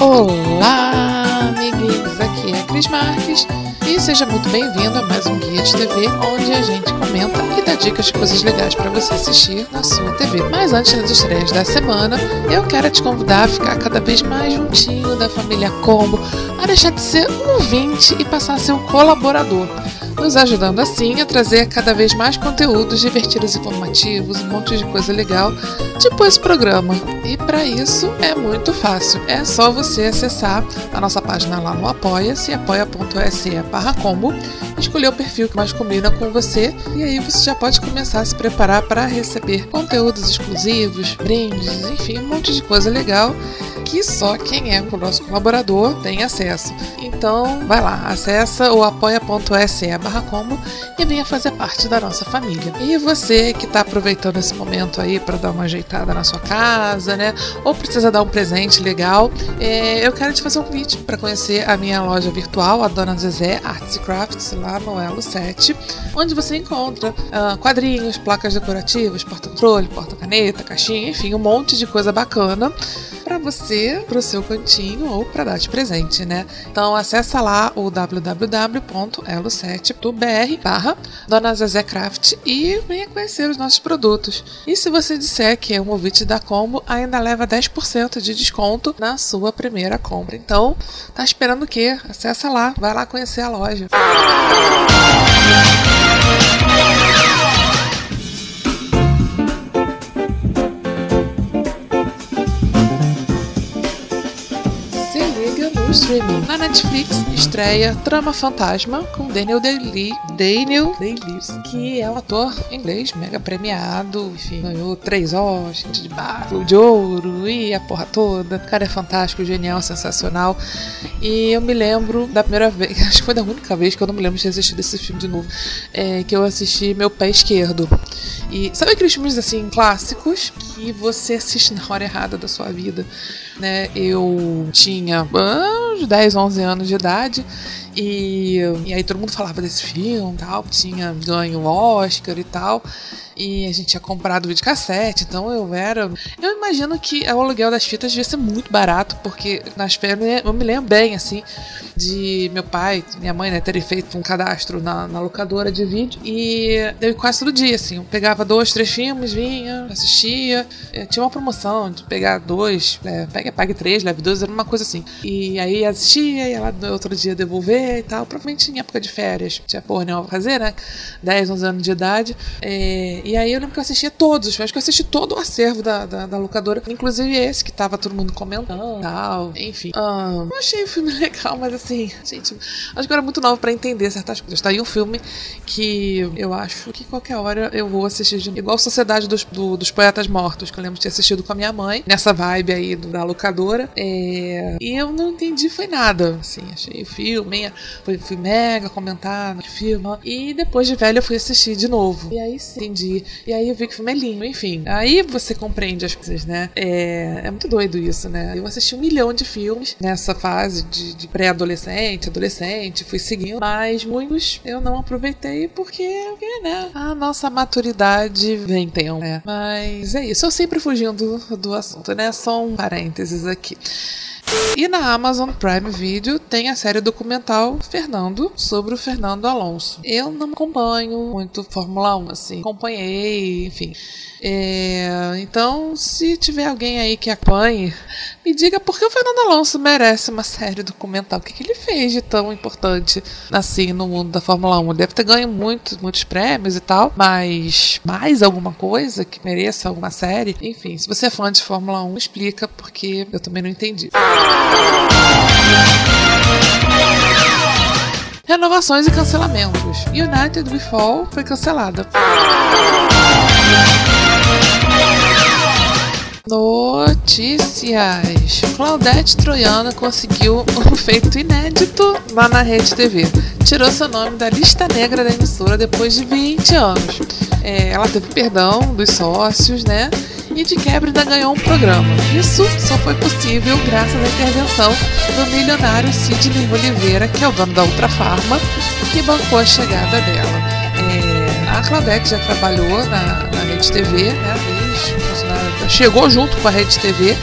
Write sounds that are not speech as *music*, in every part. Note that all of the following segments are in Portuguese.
Olá, amiguinhos! Aqui é a Cris Marques e seja muito bem-vindo a mais um Guia de TV, onde a gente comenta e dá dicas de coisas legais para você assistir na sua TV. Mas antes das estreias da semana, eu quero te convidar a ficar cada vez mais juntinho da família Combo, a deixar de ser um ouvinte e passar a ser um colaborador nos ajudando assim a trazer cada vez mais conteúdos divertidos e informativos, um monte de coisa legal, tipo esse programa. E para isso é muito fácil, é só você acessar a nossa página lá no Apoia-se, apoia.se combo, escolher o perfil que mais combina com você e aí você já pode começar a se preparar para receber conteúdos exclusivos, brindes, enfim, um monte de coisa legal que só quem é o nosso colaborador tem acesso. Então, vai lá, acessa o apoia.se barra combo e venha fazer parte da nossa família. E você que está aproveitando esse momento aí para dar uma ajeitada na sua casa, né? Ou precisa dar um presente legal, é, eu quero te fazer um convite para conhecer a minha loja virtual, a Dona Zezé Arts Crafts, lá no Elo 7, onde você encontra uh, quadrinhos, placas decorativas, porta-controle, porta-caneta, caixinha, enfim, um monte de coisa bacana para você, para o seu cantinho ou para dar de presente, né? Então acessa lá o www.elo7.br barra Dona Zezé Craft e venha conhecer os nossos produtos. E se você disser que é um ouvinte da Combo, ainda leva 10% de desconto na sua primeira compra. Então, tá esperando o quê? Acessa lá, vai lá conhecer a loja. streaming. Na Netflix estreia Trama Fantasma com Daniel Day-Lewis, Daniel que é um ator inglês mega premiado, enfim, ganhou três Oscars de barro, de ouro e a porra toda. O cara é fantástico, genial, sensacional. E eu me lembro da primeira vez, *laughs* acho que foi da única vez que eu não me lembro de ter assistido esse filme de novo, é, que eu assisti Meu Pé Esquerdo. E sabe aqueles filmes assim clássicos que você assiste na hora errada da sua vida? Né? Eu tinha uns 10, 11 anos de idade e, e aí todo mundo falava desse filme tal, tinha ganho Oscar e tal. E a gente tinha comprado videocassete, então eu era. Eu imagino que o aluguel das fitas devia ser muito barato, porque nas férias eu me lembro bem, assim, de meu pai, minha mãe, né, terem feito um cadastro na, na locadora de vídeo. E eu quase todo dia, assim. Eu pegava dois, três filmes, vinha, assistia. Eu é, tinha uma promoção de pegar dois, é, pega, pague três, leve dois, era uma coisa assim. E aí assistia, ia lá no outro dia devolver e tal. Provavelmente em época de férias. Tinha porra nenhuma pra fazer, né? 10, 11 anos de idade. É, e aí eu lembro que eu assistia todos os filmes, que eu assisti todo o acervo da, da, da, locadora, inclusive esse que tava todo mundo comentando tal. Enfim. Um, eu achei o filme *laughs* legal, mas assim, gente, acho que eu era muito nova para entender certas coisas. Tá aí um filme que eu acho que qualquer hora eu vou assistir de Igual Sociedade dos, do, dos Poetas Mortos, que eu lembro de ter assistido com a minha mãe, nessa vibe aí do, da locadora. É, e eu não entendi, foi nada. Assim, achei o filme, fui, fui mega comentar no filme. E depois de velho eu fui assistir de novo. E aí sim, entendi e aí eu vi que o filme é lindo, enfim. Aí você compreende as coisas, né? É, é muito doido isso, né? Eu assisti um milhão de filmes nessa fase de, de pré-adolescente, adolescente, fui seguindo, mas muitos eu não aproveitei porque, porque né? A nossa maturidade vem tempo, né? Mas é isso, eu sempre fugindo do, do assunto, né? Só um parênteses aqui. E na Amazon Prime Video tem a série documental Fernando sobre o Fernando Alonso. Eu não acompanho muito Fórmula 1, assim. Acompanhei, enfim. É, então, se tiver alguém aí que acompanhe, me diga por que o Fernando Alonso merece uma série documental. O que, que ele fez de tão importante assim no mundo da Fórmula 1? Ele deve ter ganho muitos, muitos prêmios e tal, mas mais alguma coisa que mereça alguma série? Enfim, se você é fã de Fórmula 1, explica porque eu também não entendi. Renovações e cancelamentos. United We Fall foi cancelada. Notícias. Claudete Troiana conseguiu um feito inédito lá na Rede TV. Tirou seu nome da lista negra da emissora depois de 20 anos. É, ela teve perdão dos sócios, né? E de quebra ainda ganhou um programa. Isso só foi possível graças à intervenção do milionário Sidney Oliveira, que é o dono da Ultra Farma, que bancou a chegada dela. É, a Claudete já trabalhou na, na Rede TV, né? Chegou junto com a Rede TV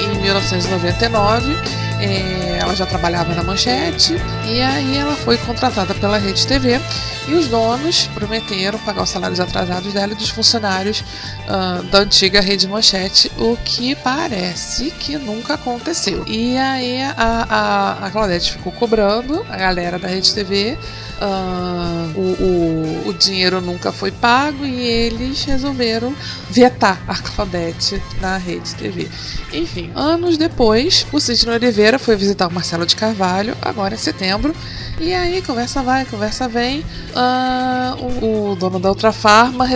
em 1999. É, ela já trabalhava na Manchete e aí ela foi contratada pela Rede TV e os donos prometeram pagar os salários atrasados dela e dos funcionários uh, da antiga Rede Manchete, o que parece que nunca aconteceu. E aí a, a, a Claudete ficou cobrando a galera da Rede TV Uh, o, o, o, dinheiro nunca foi pago e eles resolveram vetar a Claudete na Rede TV. Enfim, anos depois, o Sidney Oliveira foi visitar o Marcelo de Carvalho, agora em setembro, e aí, conversa vai, conversa vem. Uh, o, o, dono da Ultra Farma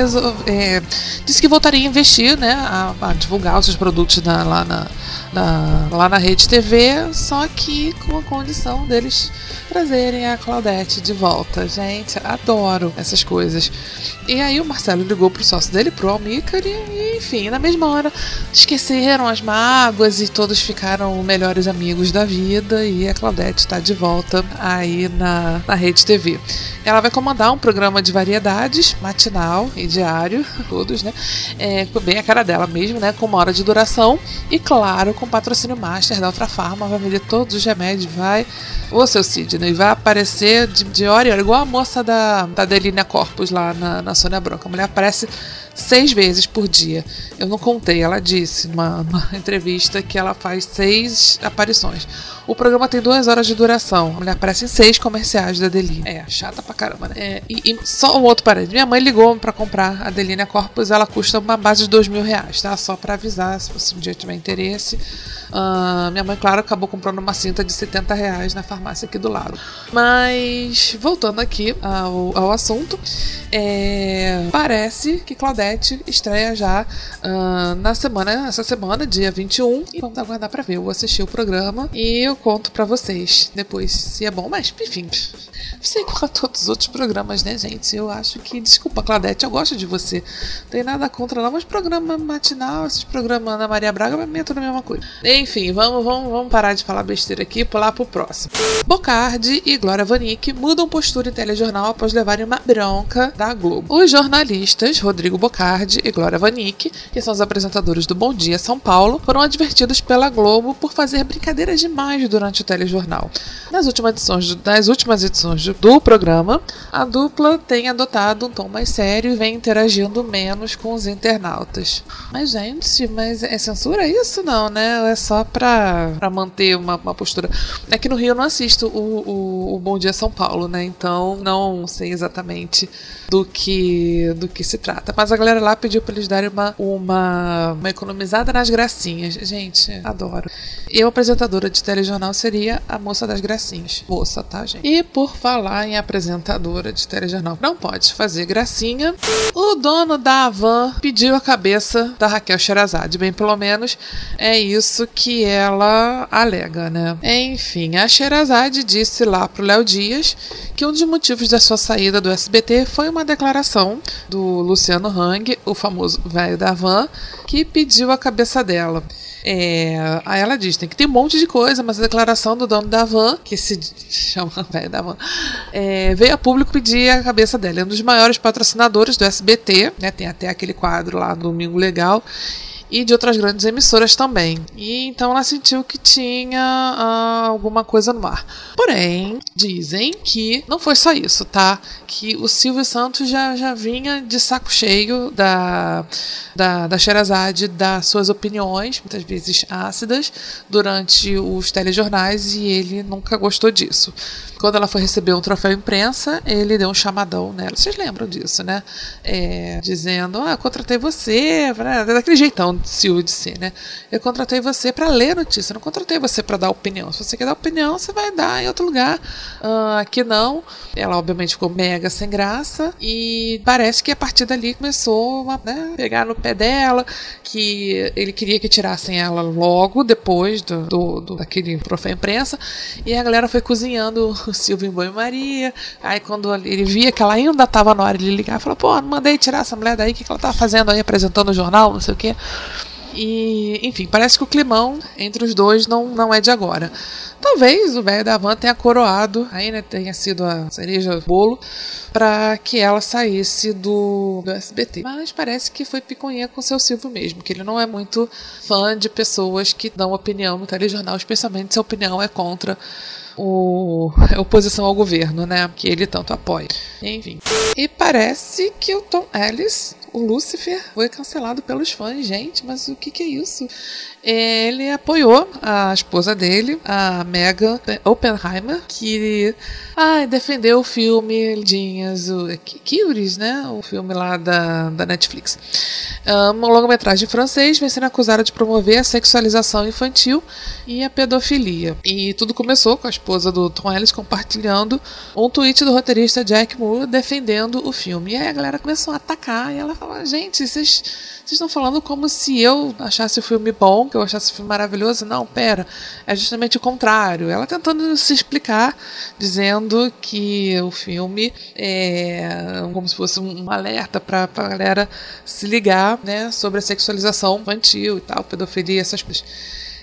é, disse que voltaria a investir, né? A, a divulgar os seus produtos na, lá, na, na, lá na rede TV, só que com a condição deles trazerem a Claudete de volta. Gente, adoro essas coisas. E aí o Marcelo ligou pro sócio dele, pro Almícar, e enfim, na mesma hora esqueceram as mágoas e todos ficaram melhores amigos da vida. E a Claudete está de volta aí na, na Rede TV. Ela vai comandar um programa de variedades, matinal e diário, *laughs* todos, né? É, bem a cara dela mesmo, né? Com uma hora de duração. E claro, com patrocínio master da Ultra Farma, vai vender todos os remédios, vai. Ô seu Sidney, vai aparecer de, de hora em hora, igual a moça da, da Delina Corpus lá na, na Sônia Branca. A mulher aparece seis vezes por dia. Eu não contei, ela disse numa, numa *laughs* entrevista que ela faz seis aparições. O programa tem duas horas de duração. A mulher aparece em seis comerciais da Adeline. É, chata pra caramba, né? É, e, e, só um outro parede. Minha mãe ligou pra comprar a Adeline Corpus. Ela custa uma base de dois mil reais, tá? Só pra avisar se você um dia tiver interesse. Uh, minha mãe, claro, acabou comprando uma cinta de 70 reais na farmácia aqui do lado. Mas, voltando aqui ao, ao assunto, é, parece que Claudete estreia já uh, na semana, essa semana, dia 21. E vamos aguardar pra ver. Eu vou assistir o programa e eu conto pra vocês depois se é bom. Mas, enfim, você igual a todos os outros programas, né, gente? Eu acho que. Desculpa, Claudete, eu gosto de você. Não tem nada contra, não, mas programa matinal, esses programas Ana Maria Braga, pra mim é tudo a mesma coisa. Enfim, vamos, vamos, vamos parar de falar besteira aqui e pular pro próximo. Bocardi e Glória Vanik mudam postura em telejornal após levarem uma bronca da Globo. Os jornalistas Rodrigo Bocardi e Glória Vanik, que são os apresentadores do Bom Dia São Paulo, foram advertidos pela Globo por fazer brincadeiras demais durante o telejornal. Nas últimas edições, nas últimas edições do programa, a dupla tem adotado um tom mais sério e vem interagindo menos com os internautas. Mas, gente, mas é censura isso? Não, né? É só pra, pra manter uma, uma postura. É que no Rio eu não assisto o, o, o Bom Dia São Paulo, né? Então não sei exatamente do que do que se trata. Mas a galera lá pediu para eles darem uma, uma, uma economizada nas gracinhas. Gente, adoro. Eu, apresentadora de telejornal, seria a moça das gracinhas. Moça, tá, gente? E por falar em apresentadora de telejornal, não pode fazer gracinha. O dono da Avan pediu a cabeça da Raquel Sherazade. Bem, pelo menos é isso que ela alega, né? Enfim, a Sherazade disse lá pro Léo Dias que um dos motivos da sua saída do SBT foi uma declaração do Luciano Hang, o famoso velho da van, que pediu a cabeça dela. É, aí ela diz: tem que ter um monte de coisa, mas a declaração do dono da van, que se *laughs* chama velho da van, é, veio a público pedir a cabeça dela. É um dos maiores patrocinadores do SBT, né, tem até aquele quadro lá no Domingo Legal. E de outras grandes emissoras também. E então ela sentiu que tinha ah, alguma coisa no ar. Porém, dizem que não foi só isso, tá? Que o Silvio Santos já, já vinha de saco cheio da, da, da Sherazade, das suas opiniões, muitas vezes ácidas, durante os telejornais e ele nunca gostou disso. Quando ela foi receber um troféu imprensa, ele deu um chamadão nela. Vocês lembram disso, né? É, dizendo: Ah, contratei você, daquele jeitão Silvio de ser, né? Eu contratei você para ler notícia, não contratei você para dar opinião. Se você quer dar opinião, você vai dar em outro lugar. Uh, aqui não. Ela, obviamente, ficou mega sem graça e parece que a partir dali começou a né, pegar no pé dela, que ele queria que tirassem ela logo depois do, do, do daquele troféu imprensa. E a galera foi cozinhando o Silvio em banho-maria. Aí quando ele via que ela ainda estava na hora de ligar, falou: pô, não mandei tirar essa mulher daí, o que, que ela tá fazendo aí apresentando o jornal, não sei o quê. E, enfim, parece que o climão entre os dois não, não é de agora. Talvez o velho da van tenha coroado, aí né, tenha sido a cereja do bolo, para que ela saísse do, do, SBT. Mas parece que foi piconha com seu Silvio mesmo, que ele não é muito fã de pessoas que dão opinião no telejornal, especialmente se a opinião é contra o, a oposição ao governo, né? Que ele tanto apoia. Enfim. E parece que o Tom Ellis, o Lucifer, foi cancelado pelos fãs, gente, mas o que, que é isso? ele apoiou a esposa dele, a Megan Oppenheimer, que defendeu o filme Lindinhas, o Curies, né? O filme lá da, da Netflix. Uma longa-metragem francês vem sendo acusada de promover a sexualização infantil e a pedofilia. E tudo começou com a esposa do Tom Ellis compartilhando um tweet do roteirista Jack Moore defendendo o filme. E aí a galera começou a atacar e ela falou: gente, vocês estão falando como se eu achasse o filme bom, que eu achasse o filme maravilhoso. Não, pera. É justamente o contrário. Ela tentando se explicar, dizendo que o filme é como se fosse um alerta para a galera se ligar né, sobre a sexualização infantil e tal, pedofilia, essas coisas.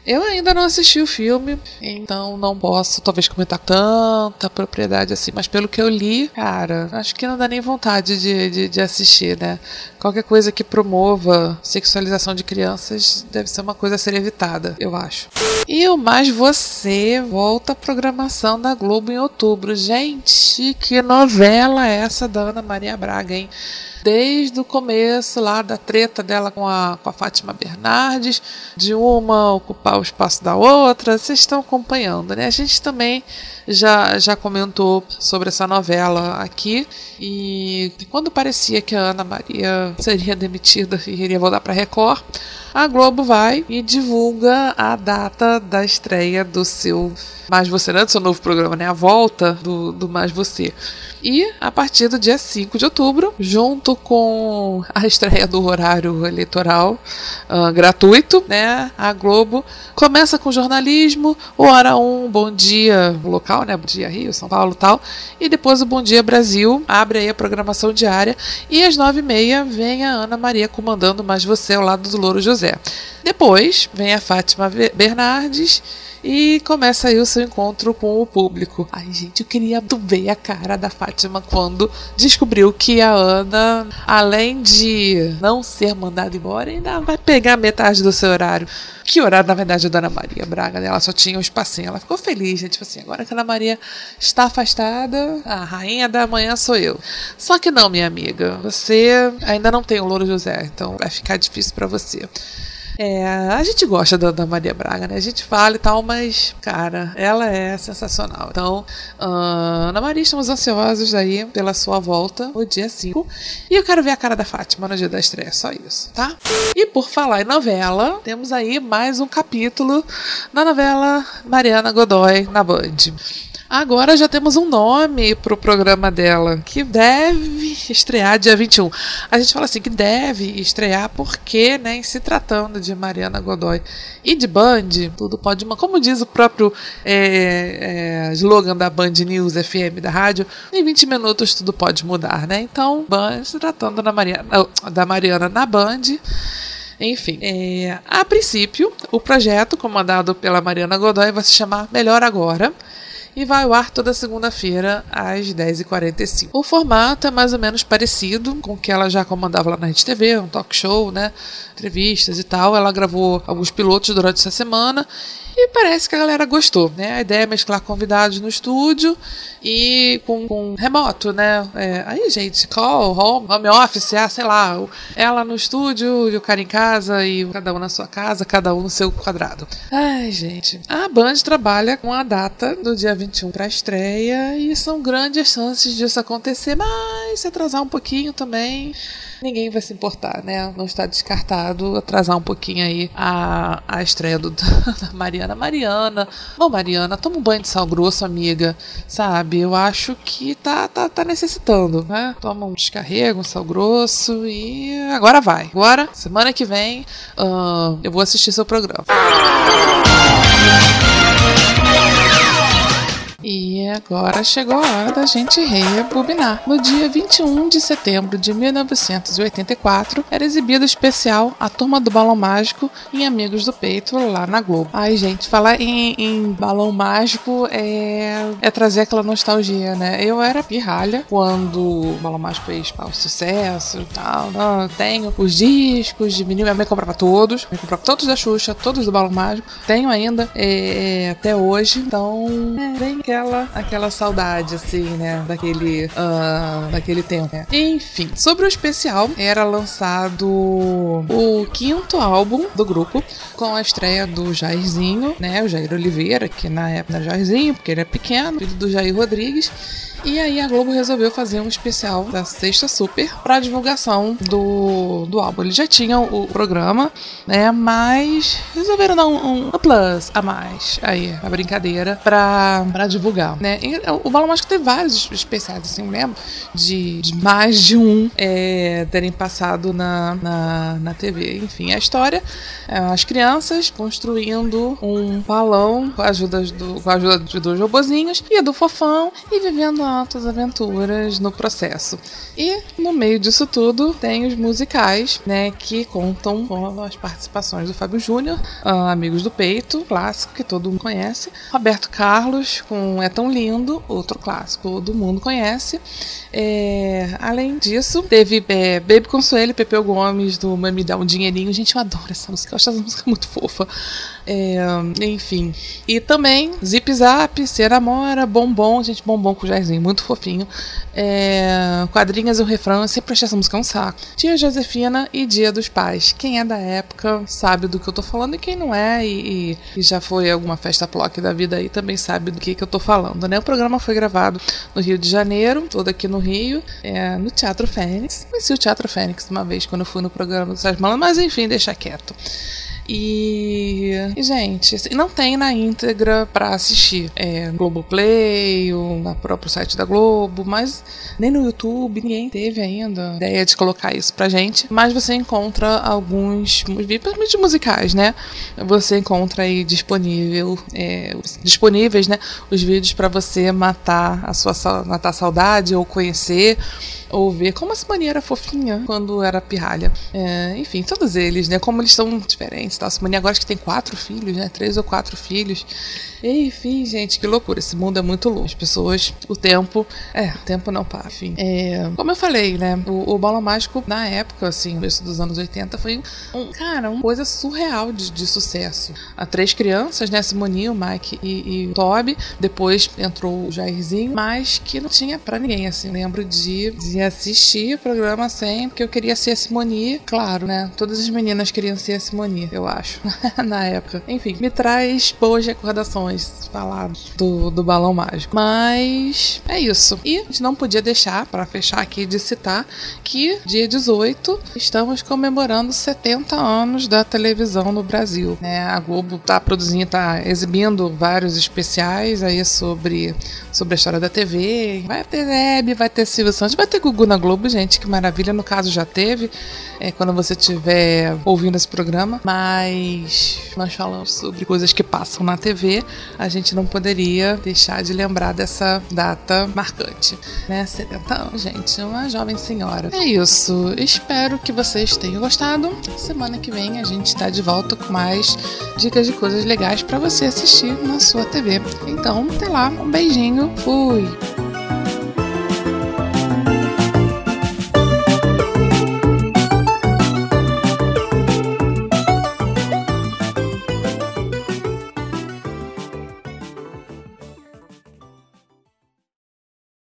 Eu ainda não assisti o filme, então não posso talvez comentar tanta propriedade assim, mas pelo que eu li, cara, acho que não dá nem vontade de, de, de assistir, né? Qualquer coisa que promova sexualização de crianças deve ser uma coisa a ser evitada, eu acho. E o Mais Você volta à programação da Globo em outubro. Gente, que novela é essa da Ana Maria Braga, hein? Desde o começo lá da treta dela com a, com a Fátima Bernardes, de uma ocupar o espaço da outra, vocês estão acompanhando, né? A gente também já, já comentou sobre essa novela aqui e quando parecia que a Ana Maria seria demitida e iria voltar para Record, a Globo vai e divulga a data da estreia do seu Mais Você, né, do seu novo programa, né? A volta do, do Mais Você. E a partir do dia 5 de outubro, junto com a estreia do horário eleitoral uh, gratuito, né? A Globo começa com jornalismo, hora 1, um, bom dia local, né? Bom dia Rio, São Paulo tal. E depois o Bom Dia Brasil, abre aí a programação diária. E às 9h30 vem a Ana Maria comandando Mais Você ao lado do Louro José. Depois vem a Fátima Bernardes e começa aí o seu encontro com o público. Ai, gente, eu queria ver a cara da Fátima quando descobriu que a Ana, além de não ser mandada embora, ainda vai pegar metade do seu horário. Que horário, na verdade, é da Ana Maria Braga, né? Ela só tinha um espacinho. Ela ficou feliz, gente. Tipo assim, agora que a Ana Maria está afastada, a rainha da manhã sou eu. Só que não, minha amiga. Você ainda não tem o Louro José, então vai ficar difícil para você. É, a gente gosta da, da, Maria Braga, né? A gente fala e tal, mas, cara, ela é sensacional. Então, uh, Ana Maria, estamos ansiosos aí pela sua volta no dia 5. E eu quero ver a cara da Fátima no dia da estreia, só isso, tá? E por falar em novela, temos aí mais um capítulo da novela Mariana Godoy na Band. Agora já temos um nome pro programa dela, que deve estrear dia 21. A gente fala assim que deve estrear porque, né, se tratando de Mariana Godoy e de Band, tudo pode. Como diz o próprio é, é, slogan da Band News FM da rádio, em 20 minutos tudo pode mudar, né? Então, Band se tratando da Mariana, da Mariana na Band. Enfim, é, a princípio, o projeto comandado pela Mariana Godoy vai se chamar Melhor Agora e vai ao ar toda segunda-feira às 10h45. O formato é mais ou menos parecido com o que ela já comandava lá na Rede TV, um talk show, né? Entrevistas e tal. Ela gravou alguns pilotos durante essa semana e parece que a galera gostou, né? A ideia é mesclar convidados no estúdio e com, com remoto, né? É, aí, gente, call, home, home office, ah, sei lá, ela no estúdio e o cara em casa e cada um na sua casa, cada um no seu quadrado. Ai, gente. A Band trabalha com a data do dia 21 para estreia e são grandes chances disso acontecer, mas se atrasar um pouquinho também ninguém vai se importar, né? Não está descartado atrasar um pouquinho aí a, a estreia do, *laughs* da Mariana. Mariana, ô Mariana, toma um banho de sal grosso, amiga, sabe? Eu acho que tá, tá, tá necessitando, né? Toma um descarrego, um sal grosso e agora vai. Agora, semana que vem, uh, eu vou assistir seu programa. E agora chegou a hora da gente rebobinar. No dia 21 de setembro de 1984, era exibido o especial A Turma do Balão Mágico em Amigos do Peito, lá na Globo. Ai, gente, falar em, em balão mágico é, é trazer aquela nostalgia, né? Eu era pirralha quando o Balão Mágico fez o sucesso e tal. Não, tenho os discos de vinil, minha mãe comprava todos. Minha comprava todos da Xuxa, todos do Balão Mágico. Tenho ainda é, até hoje. Então, é, vem aquela, aquela saudade, assim, né? Daquele, uh, daquele tempo. Né? Enfim, sobre o especial, era lançado o quinto álbum do grupo, com a estreia do Jairzinho, né? O Jair Oliveira, que na época era Jairzinho, porque ele é pequeno, filho do Jair Rodrigues. E aí a Globo resolveu fazer um especial da Sexta Super para divulgação do, do álbum. Eles já tinham o programa, né? Mas resolveram dar um, um plus a mais aí, a brincadeira, pra, pra divulgar, né? E, o Balão Mágico tem vários especiais, assim, lembro de, de mais de um é, terem passado na, na, na TV. Enfim, a história, é, as crianças construindo um balão com a ajuda, do, com a ajuda de dois robozinhos e do fofão e vivendo altas aventuras no processo. E no meio disso tudo tem os musicais, né, que contam com as participações do Fábio Júnior, uh, Amigos do Peito, clássico que todo mundo conhece, Roberto Carlos com É Tão Lindo, outro clássico todo mundo conhece. É, além disso, teve é, Baby Consuelo e Pepeu Gomes do Me Dá um Dinheirinho. Gente, eu adoro essa música, eu acho essa música muito fofa. É, enfim. E também Zip Zap, Ser Amora, Bombom, gente, Bombom com o Jairzinho, muito fofinho. É, quadrinhas e o refrão, eu sempre achei essa música um saco. Tia Josefina e Dia dos Pais. Quem é da época sabe do que eu tô falando e quem não é e, e já foi alguma festa plock da vida aí também sabe do que, que eu tô falando, né? O programa foi gravado no Rio de Janeiro, todo aqui no Rio, é, no Teatro Fênix. Conheci o Teatro Fênix uma vez quando eu fui no programa do Sérgio Malandro, mas enfim, deixa quieto. E, e gente, assim, não tem na íntegra para assistir. É Globoplay, ou no próprio site da Globo, mas nem no YouTube ninguém teve ainda ideia de colocar isso pra gente. Mas você encontra alguns principalmente musicais, né? Você encontra aí disponível, é, disponíveis, né? Os vídeos para você matar a sua matar a saudade ou conhecer ou ver como a Simone era fofinha quando era pirralha. É, enfim, todos eles, né? Como eles são diferentes. Tá? A Simone agora acho que tem quatro filhos, né? Três ou quatro filhos. Enfim, gente, que loucura. Esse mundo é muito louco. As pessoas, o tempo. É, o tempo não para. Enfim. É, como eu falei, né? O, o Bola Mágico, na época, assim, no dos anos 80, foi um, cara, uma coisa surreal de, de sucesso. Há três crianças, né? Simone, o Mike e, e o Toby. Depois entrou o Jairzinho, mas que não tinha para ninguém, assim. Lembro de, de assistir o programa sempre, porque eu queria ser a Simone, claro, né? Todas as meninas queriam ser a Simone, eu acho, *laughs* na época. Enfim, me traz boas recordações falar do, do balão mágico. Mas é isso. E a gente não podia deixar, para fechar aqui, de citar que dia 18 estamos comemorando 70 anos da televisão no Brasil. Né? A Globo tá produzindo, tá exibindo vários especiais aí sobre, sobre a história da TV. Vai ter Hebe, vai ter Silvio Santos, vai ter Gugu Gugu na Globo, gente, que maravilha. No caso, já teve, é, quando você estiver ouvindo esse programa. Mas nós falamos sobre coisas que passam na TV. A gente não poderia deixar de lembrar dessa data marcante, né? 70 anos, gente, uma jovem senhora. É isso. Espero que vocês tenham gostado. Semana que vem a gente está de volta com mais dicas de coisas legais para você assistir na sua TV. Então, até lá. Um beijinho. Fui.